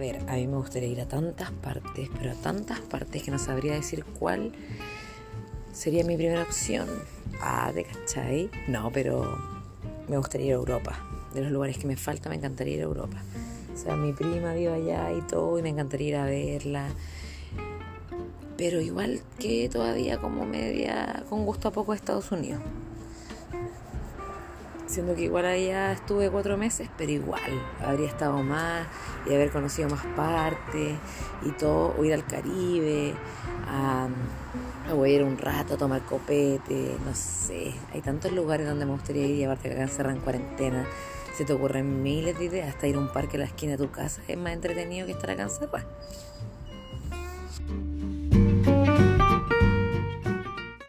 ver, a mí me gustaría ir a tantas partes, pero a tantas partes que no sabría decir cuál sería mi primera opción. Ah, ¿de cachai? No, pero me gustaría ir a Europa. De los lugares que me falta, me encantaría ir a Europa. O sea, mi prima vive allá y todo, y me encantaría ir a verla. Pero igual que todavía como media con gusto a poco a Estados Unidos. Siendo que igual allá estuve cuatro meses, pero igual habría estado más y haber conocido más partes y todo, o ir al Caribe, a, a ir un rato a tomar copete, no sé. Hay tantos lugares donde me gustaría ir y aparte que acá encerran en cuarentena. Se te ocurren miles de ideas, hasta ir a un parque a la esquina de tu casa es más entretenido que estar acá encerrado.